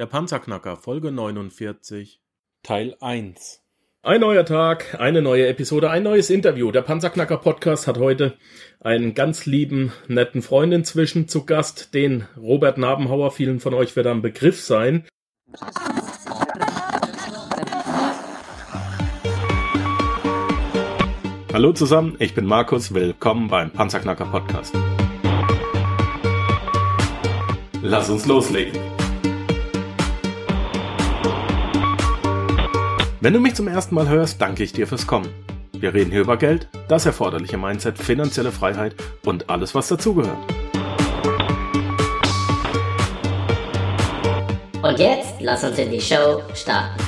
Der Panzerknacker, Folge 49, Teil 1. Ein neuer Tag, eine neue Episode, ein neues Interview. Der Panzerknacker Podcast hat heute einen ganz lieben, netten Freund inzwischen zu Gast, den Robert Nabenhauer. Vielen von euch wird er ein Begriff sein. Hallo zusammen, ich bin Markus, willkommen beim Panzerknacker Podcast. Lass uns loslegen. Wenn du mich zum ersten Mal hörst, danke ich dir fürs Kommen. Wir reden hier über Geld, das erforderliche Mindset, finanzielle Freiheit und alles, was dazugehört. Und jetzt lass uns in die Show starten.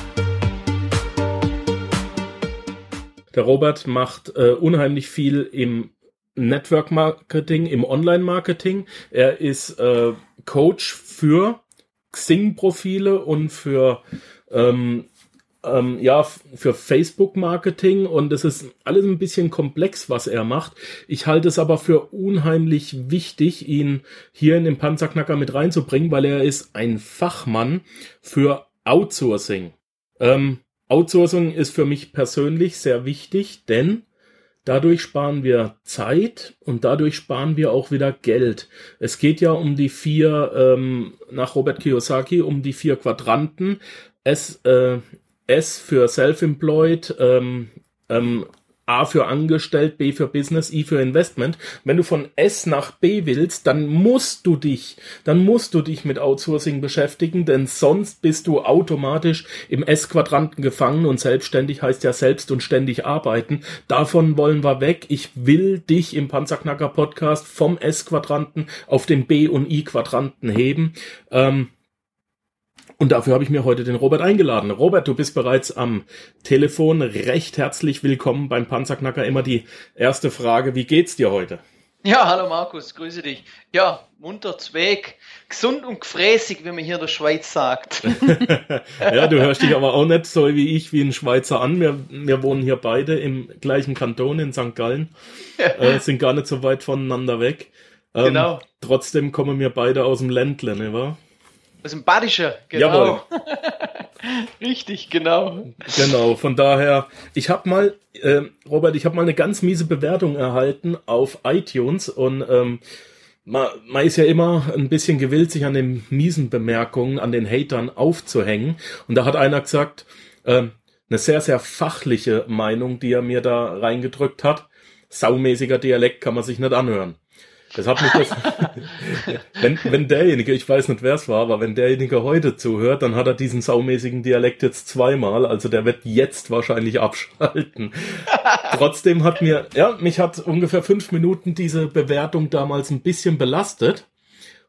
Der Robert macht äh, unheimlich viel im Network Marketing, im Online Marketing. Er ist äh, Coach für Xing-Profile und für ähm, ähm, ja, für Facebook-Marketing und es ist alles ein bisschen komplex, was er macht. Ich halte es aber für unheimlich wichtig, ihn hier in den Panzerknacker mit reinzubringen, weil er ist ein Fachmann für Outsourcing. Ähm, Outsourcing ist für mich persönlich sehr wichtig, denn Dadurch sparen wir Zeit und dadurch sparen wir auch wieder Geld. Es geht ja um die vier, ähm, nach Robert Kiyosaki, um die vier Quadranten. S, äh, S für Self-Employed, ähm, ähm, A für Angestellt, B für Business, I für Investment. Wenn du von S nach B willst, dann musst du dich, dann musst du dich mit Outsourcing beschäftigen, denn sonst bist du automatisch im S-Quadranten gefangen und selbstständig heißt ja selbst und ständig arbeiten. Davon wollen wir weg. Ich will dich im Panzerknacker Podcast vom S-Quadranten auf den B- und I-Quadranten heben. Ähm, und dafür habe ich mir heute den Robert eingeladen. Robert, du bist bereits am Telefon. Recht herzlich willkommen beim Panzerknacker. Immer die erste Frage, wie geht's dir heute? Ja, hallo Markus, grüße dich. Ja, munter Zweig, gesund und gefräßig, wie man hier in der Schweiz sagt. ja, du hörst dich aber auch nicht so wie ich, wie ein Schweizer an. Wir, wir wohnen hier beide im gleichen Kanton in St. Gallen, äh, sind gar nicht so weit voneinander weg. Ähm, genau. Trotzdem kommen wir beide aus dem Ländle, ne, wa? Aus dem Badische, genau. Richtig, genau. Genau, von daher, ich habe mal, äh, Robert, ich habe mal eine ganz miese Bewertung erhalten auf iTunes und ähm, man, man ist ja immer ein bisschen gewillt, sich an den miesen Bemerkungen, an den Hatern aufzuhängen. Und da hat einer gesagt, äh, eine sehr, sehr fachliche Meinung, die er mir da reingedrückt hat. Saumäßiger Dialekt kann man sich nicht anhören. Das hat mich das, wenn, wenn derjenige, ich weiß nicht wer es war, aber wenn derjenige heute zuhört, dann hat er diesen saumäßigen Dialekt jetzt zweimal, also der wird jetzt wahrscheinlich abschalten. Trotzdem hat mir, ja, mich hat ungefähr fünf Minuten diese Bewertung damals ein bisschen belastet.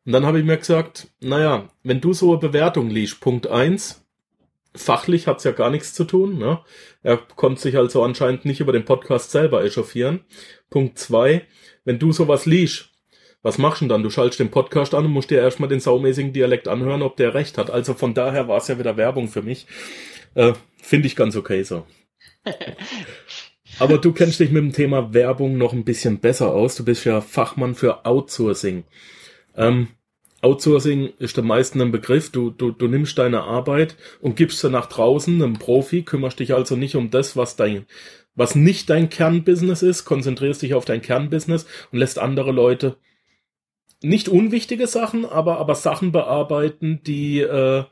Und dann habe ich mir gesagt, naja, wenn du so eine Bewertung liest, Punkt eins, fachlich hat's ja gar nichts zu tun, ne? Er konnte sich also anscheinend nicht über den Podcast selber echauffieren. Punkt zwei, wenn du sowas liest, was machst du denn dann? Du schaltest den Podcast an und musst dir erstmal den saumäßigen Dialekt anhören, ob der recht hat. Also von daher war es ja wieder Werbung für mich. Äh, Finde ich ganz okay so. Aber du kennst dich mit dem Thema Werbung noch ein bisschen besser aus. Du bist ja Fachmann für Outsourcing. Ähm, Outsourcing ist der meisten ein Begriff. Du, du, du nimmst deine Arbeit und gibst sie nach draußen, einem Profi, kümmerst dich also nicht um das, was dein, was nicht dein Kernbusiness ist, konzentrierst dich auf dein Kernbusiness und lässt andere Leute nicht unwichtige Sachen, aber, aber Sachen bearbeiten, die, äh,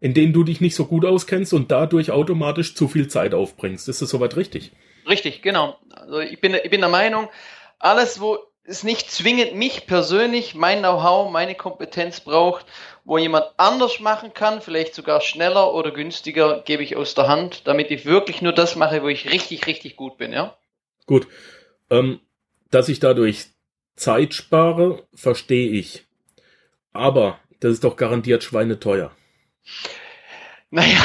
in denen du dich nicht so gut auskennst und dadurch automatisch zu viel Zeit aufbringst. Ist das soweit richtig? Richtig, genau. Also ich bin, ich bin der Meinung, alles, wo es nicht zwingend mich persönlich, mein Know-how, meine Kompetenz braucht, wo jemand anders machen kann, vielleicht sogar schneller oder günstiger, gebe ich aus der Hand, damit ich wirklich nur das mache, wo ich richtig, richtig gut bin, ja? Gut. Ähm, dass ich dadurch Zeit spare, verstehe ich. Aber das ist doch garantiert schweineteuer. Naja,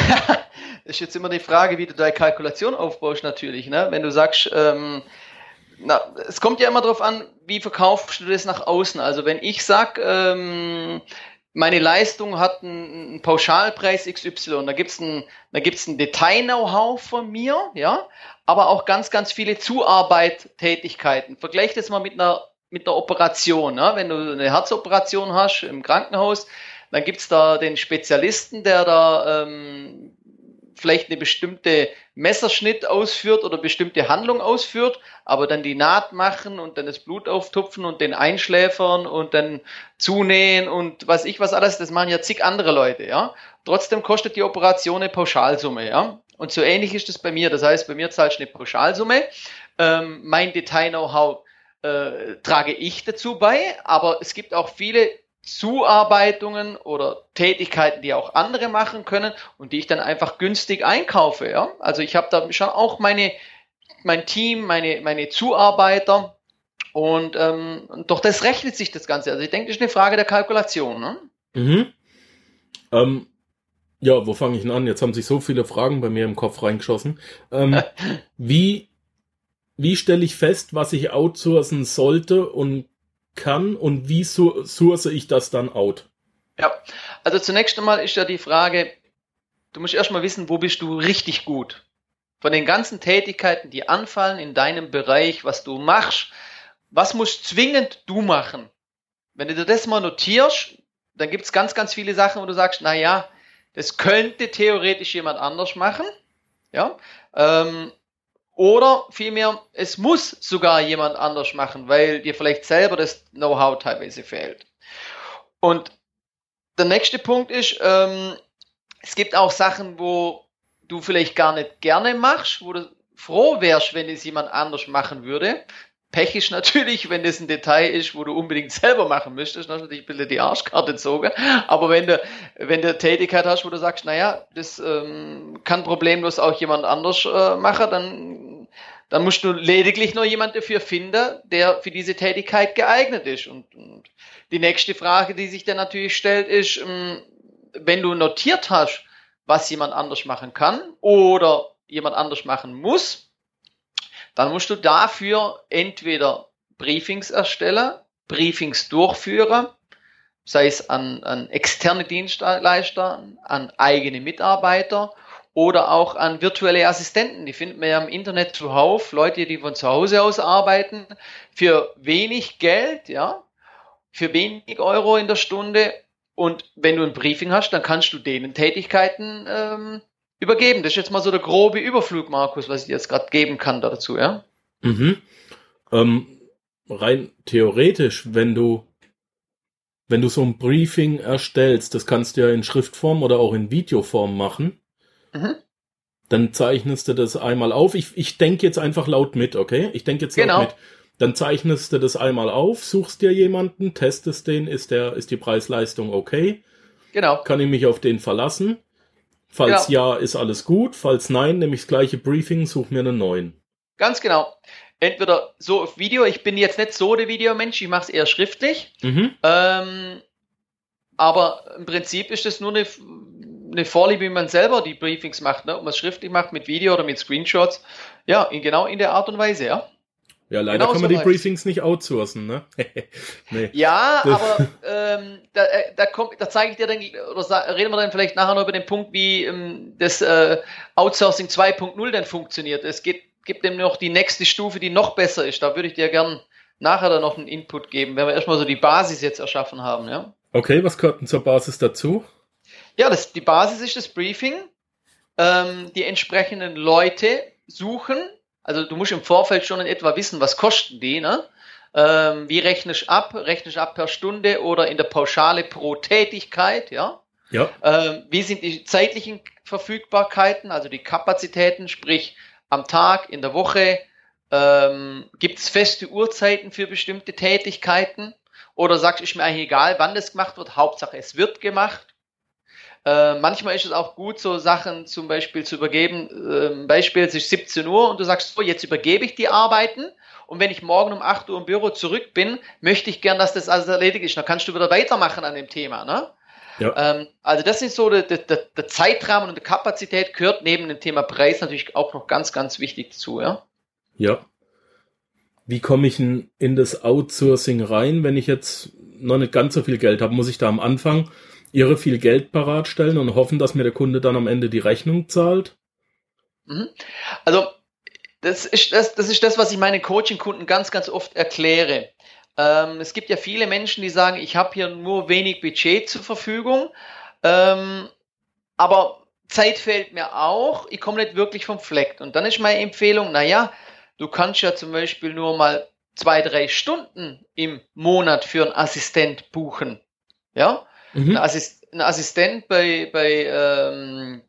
ist jetzt immer die Frage, wie du deine Kalkulation aufbaust, natürlich. Ne? Wenn du sagst, ähm, na, es kommt ja immer darauf an, wie verkaufst du das nach außen. Also wenn ich sag, ähm, meine Leistung hat einen, einen Pauschalpreis XY, da gibt's ein, ein Detail-Know-how von mir, ja, aber auch ganz, ganz viele Zuarbeit-Tätigkeiten. Vergleich das mal mit einer mit der Operation. Ne? Wenn du eine Herzoperation hast im Krankenhaus, Dann gibt's da den Spezialisten, der da ähm, vielleicht eine bestimmte Messerschnitt ausführt oder bestimmte Handlung ausführt, aber dann die Naht machen und dann das Blut auftupfen und den einschläfern und dann zunähen und was ich was alles, das machen ja zig andere Leute, ja. Trotzdem kostet die Operation eine Pauschalsumme, ja. Und so ähnlich ist es bei mir. Das heißt, bei mir zahlst du eine Pauschalsumme. Ähm, mein Detail-Know-how äh, trage ich dazu bei, aber es gibt auch viele Zuarbeitungen oder Tätigkeiten, die auch andere machen können und die ich dann einfach günstig einkaufe. Ja? Also ich habe da schon auch meine, mein Team, meine, meine Zuarbeiter und ähm, doch das rechnet sich das Ganze. Also ich denke, das ist eine Frage der Kalkulation. Ne? Mhm. Ähm, ja, wo fange ich denn an? Jetzt haben sich so viele Fragen bei mir im Kopf reingeschossen. Ähm, wie wie stelle ich fest, was ich outsourcen sollte und kann und wie source ich das dann out? Ja, also zunächst einmal ist ja die Frage, du musst erstmal wissen, wo bist du richtig gut? Von den ganzen Tätigkeiten, die anfallen in deinem Bereich, was du machst, was musst zwingend du machen? Wenn du dir das mal notierst, dann gibt es ganz, ganz viele Sachen, wo du sagst, na ja, das könnte theoretisch jemand anders machen. Ja, ähm, oder vielmehr, es muss sogar jemand anders machen, weil dir vielleicht selber das Know-how teilweise fehlt. Und der nächste Punkt ist, ähm, es gibt auch Sachen, wo du vielleicht gar nicht gerne machst, wo du froh wärst, wenn es jemand anders machen würde. Pech ist natürlich, wenn das ein Detail ist, wo du unbedingt selber machen müsstest, dann ist natürlich ein bisschen die Arschkarte gezogen. Aber wenn du, wenn du Tätigkeit hast, wo du sagst, naja, das ähm, kann problemlos auch jemand anders äh, machen, dann, dann musst du lediglich nur jemand dafür finden, der für diese Tätigkeit geeignet ist. Und, und die nächste Frage, die sich dann natürlich stellt, ist, ähm, wenn du notiert hast, was jemand anders machen kann oder jemand anders machen muss, dann musst du dafür entweder Briefings erstellen, Briefings durchführen, sei es an, an externe Dienstleister, an eigene Mitarbeiter oder auch an virtuelle Assistenten. Die finden wir ja im Internet zuhauf, Leute, die von zu Hause aus arbeiten, für wenig Geld, ja, für wenig Euro in der Stunde. Und wenn du ein Briefing hast, dann kannst du denen Tätigkeiten ähm, übergeben. Das ist jetzt mal so der grobe Überflug, Markus, was ich jetzt gerade geben kann dazu, ja? Mhm. Ähm, rein theoretisch, wenn du wenn du so ein Briefing erstellst, das kannst du ja in Schriftform oder auch in Videoform machen, mhm. dann zeichnest du das einmal auf. Ich, ich denke jetzt einfach laut mit, okay? Ich denke jetzt laut genau. mit. Dann zeichnest du das einmal auf, suchst dir jemanden, testest den, ist der, ist die Preisleistung okay? Genau. Kann ich mich auf den verlassen? Falls ja. ja, ist alles gut. Falls nein, nehme ich das gleiche Briefing, suche mir einen neuen. Ganz genau. Entweder so auf Video, ich bin jetzt nicht so der Videomensch, ich mache es eher schriftlich. Mhm. Ähm, aber im Prinzip ist das nur eine, eine Vorliebe, wie man selber die Briefings macht, ne? ob man es schriftlich macht, mit Video oder mit Screenshots. Ja, in, genau in der Art und Weise, ja. Ja, leider genau kann man so die Briefings nicht outsourcen, ne? nee. Ja, aber ähm, da, äh, da, kommt, da zeige ich dir dann, oder reden wir dann vielleicht nachher noch über den Punkt, wie ähm, das äh, Outsourcing 2.0 denn funktioniert. Es geht, gibt eben noch die nächste Stufe, die noch besser ist. Da würde ich dir gern nachher dann noch einen Input geben, wenn wir erstmal so die Basis jetzt erschaffen haben, ja. Okay, was gehört denn zur Basis dazu? Ja, das, die Basis ist das Briefing, ähm, die entsprechenden Leute suchen, also du musst im Vorfeld schon in etwa wissen, was kosten die, ne? Ähm, wie rechnest du ab? Rechnest du ab per Stunde oder in der Pauschale pro Tätigkeit, ja? Ja. Ähm, wie sind die zeitlichen Verfügbarkeiten, also die Kapazitäten, sprich am Tag, in der Woche? Ähm, Gibt es feste Uhrzeiten für bestimmte Tätigkeiten? Oder sagst du, ist mir eigentlich egal, wann das gemacht wird, Hauptsache es wird gemacht? Äh, manchmal ist es auch gut, so Sachen zum Beispiel zu übergeben. Äh, Beispiel, es ist 17 Uhr und du sagst, so, jetzt übergebe ich die Arbeiten. Und wenn ich morgen um 8 Uhr im Büro zurück bin, möchte ich gern, dass das alles erledigt ist. Dann kannst du wieder weitermachen an dem Thema. Ne? Ja. Ähm, also das ist so der, der, der Zeitrahmen und die Kapazität gehört neben dem Thema Preis natürlich auch noch ganz, ganz wichtig dazu. Ja. Ja. Wie komme ich in, in das Outsourcing rein, wenn ich jetzt noch nicht ganz so viel Geld habe? Muss ich da am Anfang irre viel Geld parat stellen und hoffen, dass mir der Kunde dann am Ende die Rechnung zahlt? Mhm. Also, das ist das, das ist das, was ich meinen Coaching-Kunden ganz, ganz oft erkläre. Ähm, es gibt ja viele Menschen, die sagen, ich habe hier nur wenig Budget zur Verfügung, ähm, aber Zeit fehlt mir auch, ich komme nicht wirklich vom Fleck. Und dann ist meine Empfehlung, naja, du kannst ja zum Beispiel nur mal zwei, drei Stunden im Monat für einen Assistent buchen. Ja, mhm. ein, Assist, ein, Assistent bei, bei, ähm,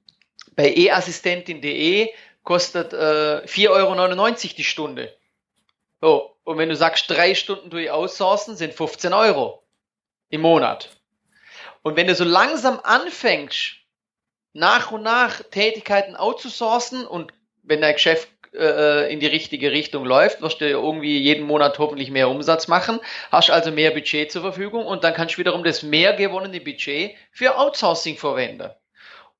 bei eassistentin.de kostet äh, 4,99 Euro die Stunde. So, und wenn du sagst, drei Stunden durch outsourcen, sind 15 Euro im Monat. Und wenn du so langsam anfängst, nach und nach Tätigkeiten outzusourcen und wenn dein Geschäft äh, in die richtige Richtung läuft, wirst du irgendwie jeden Monat hoffentlich mehr Umsatz machen, hast also mehr Budget zur Verfügung und dann kannst du wiederum das mehr gewonnene Budget für Outsourcing verwenden.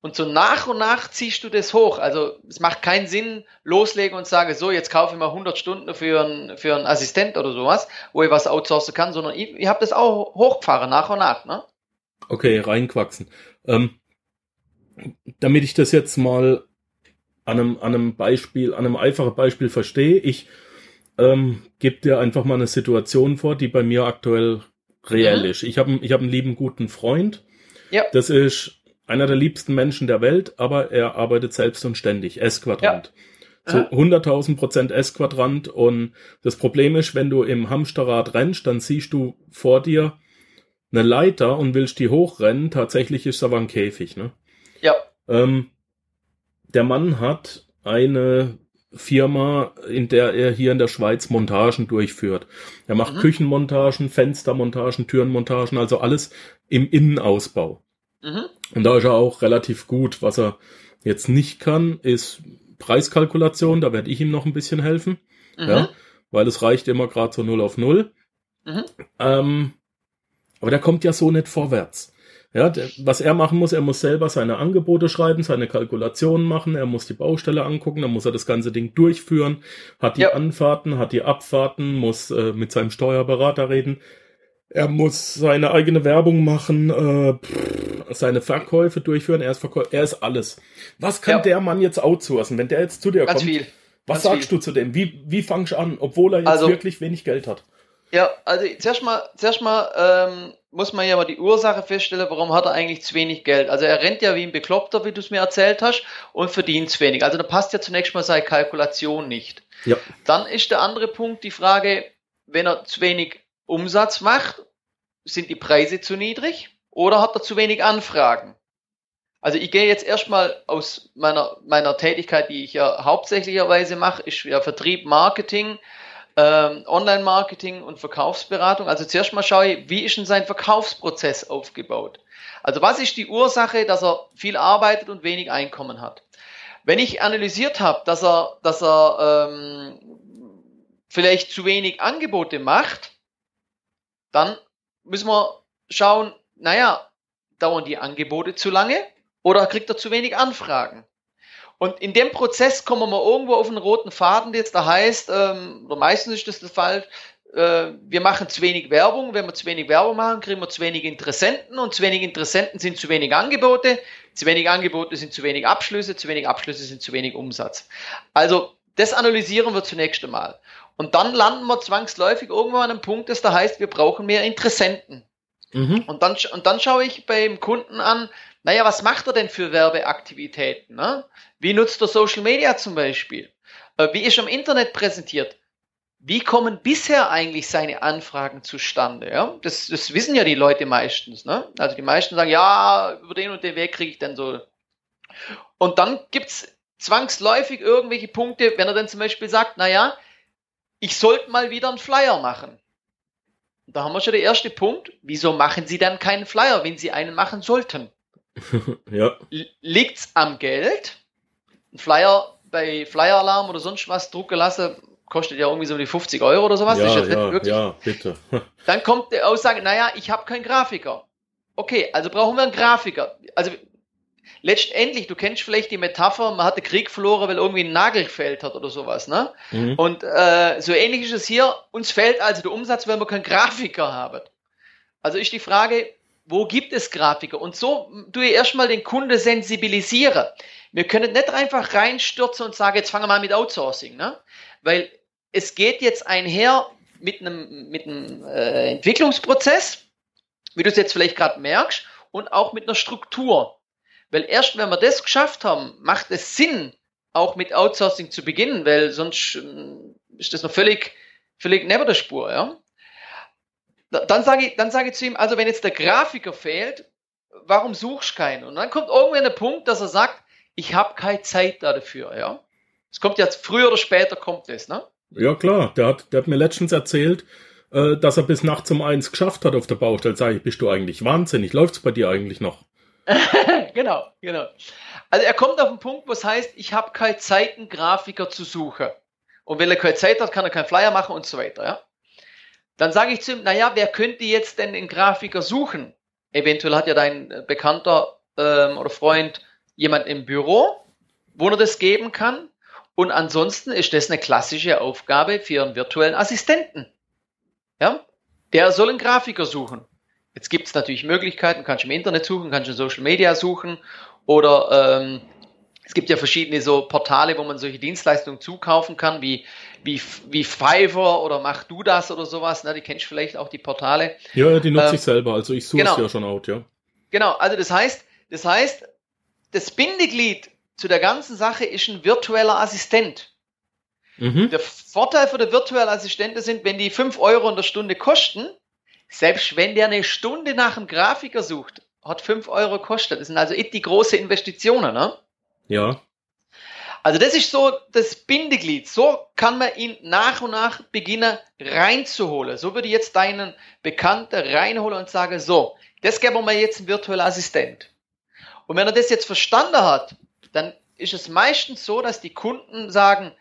Und so nach und nach ziehst du das hoch. Also es macht keinen Sinn, loslegen und sagen, so, jetzt kaufe ich mal 100 Stunden für einen, für einen Assistent oder sowas, wo ich was outsourcen kann, sondern ich, ich habe das auch hochgefahren, nach und nach. Ne? Okay, reinquachsen. Ähm, damit ich das jetzt mal an einem, an einem Beispiel, an einem einfachen Beispiel verstehe, ich ähm, gebe dir einfach mal eine Situation vor, die bei mir aktuell reell mhm. ist. Ich habe ich hab einen lieben guten Freund. Ja. Das ist einer der liebsten Menschen der Welt, aber er arbeitet selbst und ständig. S-Quadrant. Ja. So 100.000 Prozent S-Quadrant. Und das Problem ist, wenn du im Hamsterrad rennst, dann siehst du vor dir eine Leiter und willst die hochrennen. Tatsächlich ist es aber ein Käfig, ne? Ja. Ähm, der Mann hat eine Firma, in der er hier in der Schweiz Montagen durchführt. Er macht mhm. Küchenmontagen, Fenstermontagen, Türenmontagen, also alles im Innenausbau. Mhm. Und da ist er auch relativ gut. Was er jetzt nicht kann, ist Preiskalkulation. Da werde ich ihm noch ein bisschen helfen. Mhm. Ja, weil es reicht immer gerade so 0 auf 0. Mhm. Ähm, aber der kommt ja so nicht vorwärts. Ja, der, was er machen muss, er muss selber seine Angebote schreiben, seine Kalkulationen machen, er muss die Baustelle angucken, dann muss er das ganze Ding durchführen, hat die ja. Anfahrten, hat die Abfahrten, muss äh, mit seinem Steuerberater reden, er muss seine eigene Werbung machen, äh, pff, seine Verkäufe durchführen, er ist Verkäufer, er ist alles. Was kann ja. der Mann jetzt outsourcen, wenn der jetzt zu dir Ganz kommt? Viel. Was Ganz sagst viel. du zu dem? Wie, wie fangst du an, obwohl er jetzt also, wirklich wenig Geld hat? Ja, also zuerst mal, zuerst mal ähm, muss man ja mal die Ursache feststellen, warum hat er eigentlich zu wenig Geld. Also er rennt ja wie ein Bekloppter, wie du es mir erzählt hast, und verdient zu wenig. Also da passt ja zunächst mal seine Kalkulation nicht. Ja. Dann ist der andere Punkt die Frage, wenn er zu wenig Umsatz macht, sind die Preise zu niedrig oder hat er zu wenig Anfragen? Also ich gehe jetzt erstmal aus meiner, meiner Tätigkeit, die ich ja hauptsächlicherweise mache, ist ja Vertrieb, Marketing, ähm, Online-Marketing und Verkaufsberatung. Also zuerst mal schaue ich, wie ist denn sein Verkaufsprozess aufgebaut? Also was ist die Ursache, dass er viel arbeitet und wenig Einkommen hat? Wenn ich analysiert habe, dass er, dass er ähm, vielleicht zu wenig Angebote macht, dann müssen wir schauen, naja, dauern die Angebote zu lange oder kriegt er zu wenig Anfragen? Und in dem Prozess kommen wir irgendwo auf einen roten Faden, der jetzt da heißt, ähm, oder meistens ist das der Fall, äh, wir machen zu wenig Werbung. Wenn wir zu wenig Werbung machen, kriegen wir zu wenig Interessenten und zu wenig Interessenten sind zu wenig Angebote. Zu wenig Angebote sind zu wenig Abschlüsse, zu wenig Abschlüsse sind zu wenig Umsatz. Also das analysieren wir zunächst einmal. Und dann landen wir zwangsläufig irgendwo an einem Punkt, das da heißt, wir brauchen mehr Interessenten. Mhm. Und, dann, und dann schaue ich beim Kunden an, naja, was macht er denn für Werbeaktivitäten? Ne? Wie nutzt er Social Media zum Beispiel? Äh, wie ist er im Internet präsentiert? Wie kommen bisher eigentlich seine Anfragen zustande? Ja? Das, das wissen ja die Leute meistens. Ne? Also die meisten sagen, ja, über den und den Weg kriege ich dann so. Und dann gibt's zwangsläufig irgendwelche Punkte, wenn er dann zum Beispiel sagt, naja, ich sollte mal wieder einen Flyer machen. Da haben wir schon den ersten Punkt. Wieso machen Sie dann keinen Flyer, wenn Sie einen machen sollten? ja. Liegt's am Geld? Ein Flyer bei Flyer Alarm oder sonst was drucken lassen, kostet ja irgendwie so die 50 Euro oder sowas. Ja, ja, ja, bitte. Dann kommt die Aussage, naja, ich habe keinen Grafiker. Okay, also brauchen wir einen Grafiker. Also letztendlich, du kennst vielleicht die Metapher, man hat den Krieg verloren, weil irgendwie ein Nagel gefällt hat oder sowas, ne? Mhm. Und äh, so ähnlich ist es hier, uns fällt also der Umsatz, weil wir keinen Grafiker haben. Also ist die Frage, wo gibt es Grafiker? Und so du erstmal den Kunde sensibilisiere. Wir können nicht einfach reinstürzen und sagen, jetzt fangen wir mal mit Outsourcing, ne? Weil es geht jetzt einher, mit einem, mit einem äh, Entwicklungsprozess, wie du es jetzt vielleicht gerade merkst, und auch mit einer Struktur. Weil erst wenn wir das geschafft haben, macht es Sinn, auch mit Outsourcing zu beginnen, weil sonst äh, ist das noch völlig, völlig neben der Spur, ja. Dann sage ich, dann sage ich zu ihm, also wenn jetzt der Grafiker fehlt, warum suchst du keinen? Und dann kommt irgendwann der Punkt, dass er sagt, ich habe keine Zeit dafür, ja. Es kommt jetzt früher oder später kommt es, ne? Ja klar, der hat, der hat mir letztens erzählt, äh, dass er bis nachts um eins geschafft hat auf der Baustelle. Sag ich, bist du eigentlich wahnsinnig? Läuft's bei dir eigentlich noch? genau, genau. Also er kommt auf den Punkt, wo es heißt, ich habe keine Zeit, einen Grafiker zu suchen. Und wenn er keine Zeit hat, kann er keinen Flyer machen und so weiter, ja. Dann sage ich zu ihm, naja, wer könnte jetzt denn einen Grafiker suchen? Eventuell hat ja dein Bekannter ähm, oder Freund jemand im Büro, wo er das geben kann. Und ansonsten ist das eine klassische Aufgabe für einen virtuellen Assistenten. Ja? Der soll einen Grafiker suchen. Jetzt gibt es natürlich Möglichkeiten, kannst du im Internet suchen, kannst du in Social Media suchen oder ähm, es gibt ja verschiedene so Portale, wo man solche Dienstleistungen zukaufen kann, wie, wie, wie Fiverr oder Mach du das oder sowas. Ne? Die kennst du vielleicht auch die Portale. Ja, die nutze ähm, ich selber, also ich suche genau. ja schon out, ja. Genau, also das heißt, das heißt, das Bindeglied zu der ganzen Sache ist ein virtueller Assistent. Mhm. Der Vorteil für den virtuellen Assistenten sind, wenn die 5 Euro in der Stunde kosten, selbst wenn der eine Stunde nach einem Grafiker sucht, hat 5 Euro kostet. Das sind also die große Investitionen, ne? Ja. Also das ist so das Bindeglied. So kann man ihn nach und nach beginnen reinzuholen. So würde ich jetzt deinen Bekannten reinholen und sagen, so, das geben wir jetzt einen virtuellen Assistent. Und wenn er das jetzt verstanden hat, dann ist es meistens so, dass die Kunden sagen,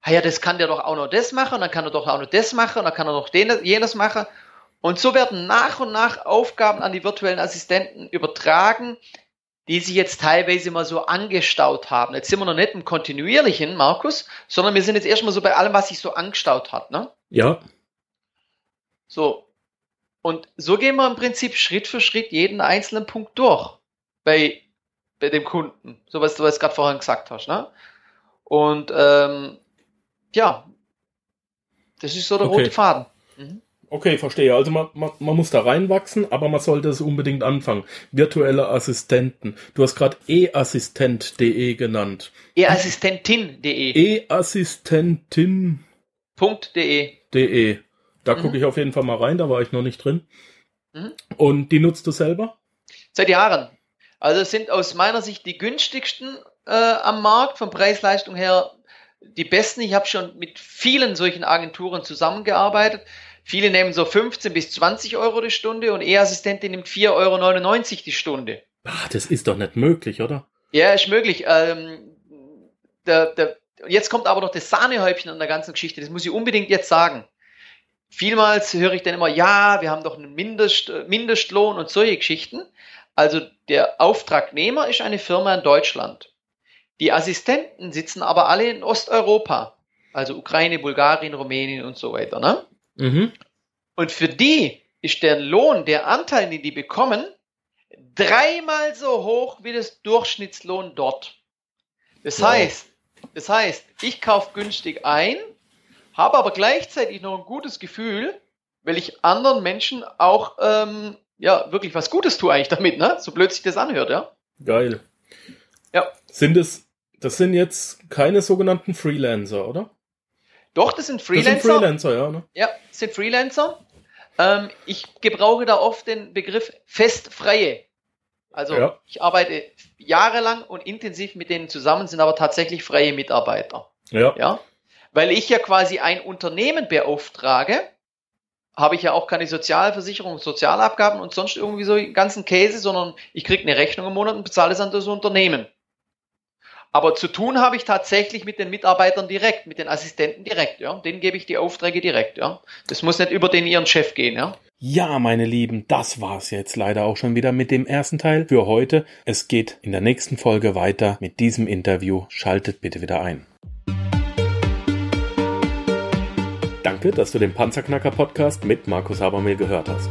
ah ja, das kann der doch auch noch das machen, dann kann er doch auch noch das machen, dann kann er noch den, jenes machen. Und so werden nach und nach Aufgaben an die virtuellen Assistenten übertragen, die sich jetzt teilweise mal so angestaut haben. Jetzt sind wir noch nicht im kontinuierlichen, Markus, sondern wir sind jetzt erstmal so bei allem, was sich so angestaut hat, ne? Ja. So. Und so gehen wir im Prinzip Schritt für Schritt jeden einzelnen Punkt durch. Bei bei dem Kunden. So was du jetzt gerade vorhin gesagt hast. Ne? Und ähm, ja, das ist so der okay. rote Faden. Mhm. Okay, verstehe. Also man, man, man muss da reinwachsen, aber man sollte es unbedingt anfangen. Virtuelle Assistenten. Du hast gerade eassistent.de genannt. eassistentin.de. eassistentin.de. De. Da mhm. gucke ich auf jeden Fall mal rein, da war ich noch nicht drin. Mhm. Und die nutzt du selber? Seit Jahren. Also sind aus meiner Sicht die günstigsten äh, am Markt, von Preis-Leistung her die besten. Ich habe schon mit vielen solchen Agenturen zusammengearbeitet. Viele nehmen so 15 bis 20 Euro die Stunde und E-Assistentin nimmt 4,99 Euro die Stunde. Ach, das ist doch nicht möglich, oder? Ja, ist möglich. Ähm, der, der, jetzt kommt aber noch das Sahnehäubchen an der ganzen Geschichte. Das muss ich unbedingt jetzt sagen. Vielmals höre ich dann immer, ja, wir haben doch einen Mindest, Mindestlohn und solche Geschichten. Also der Auftragnehmer ist eine Firma in Deutschland. Die Assistenten sitzen aber alle in Osteuropa, also Ukraine, Bulgarien, Rumänien und so weiter. Ne? Mhm. Und für die ist der Lohn, der Anteil, den die bekommen, dreimal so hoch wie das Durchschnittslohn dort. Das wow. heißt, das heißt, ich kaufe günstig ein, habe aber gleichzeitig noch ein gutes Gefühl, weil ich anderen Menschen auch ähm, ja, wirklich was Gutes tue eigentlich damit, ne? So blöd sich das anhört, ja. Geil. Ja. Sind es, das sind jetzt keine sogenannten Freelancer, oder? Doch, das sind Freelancer. Das sind Freelancer, ja, ne? Ja, das sind Freelancer. Ähm, ich gebrauche da oft den Begriff festfreie. Also ja. ich arbeite jahrelang und intensiv mit denen zusammen, sind aber tatsächlich freie Mitarbeiter. Ja. ja? Weil ich ja quasi ein Unternehmen beauftrage, habe ich ja auch keine Sozialversicherung, Sozialabgaben und sonst irgendwie so ganzen Käse, sondern ich kriege eine Rechnung im Monat und bezahle es an das Unternehmen. Aber zu tun habe ich tatsächlich mit den Mitarbeitern direkt, mit den Assistenten direkt, ja. Denen gebe ich die Aufträge direkt, ja. Das muss nicht über den ihren Chef gehen, ja. Ja, meine Lieben, das war's jetzt leider auch schon wieder mit dem ersten Teil für heute. Es geht in der nächsten Folge weiter mit diesem Interview. Schaltet bitte wieder ein. Danke, dass du den Panzerknacker Podcast mit Markus Habermehl gehört hast.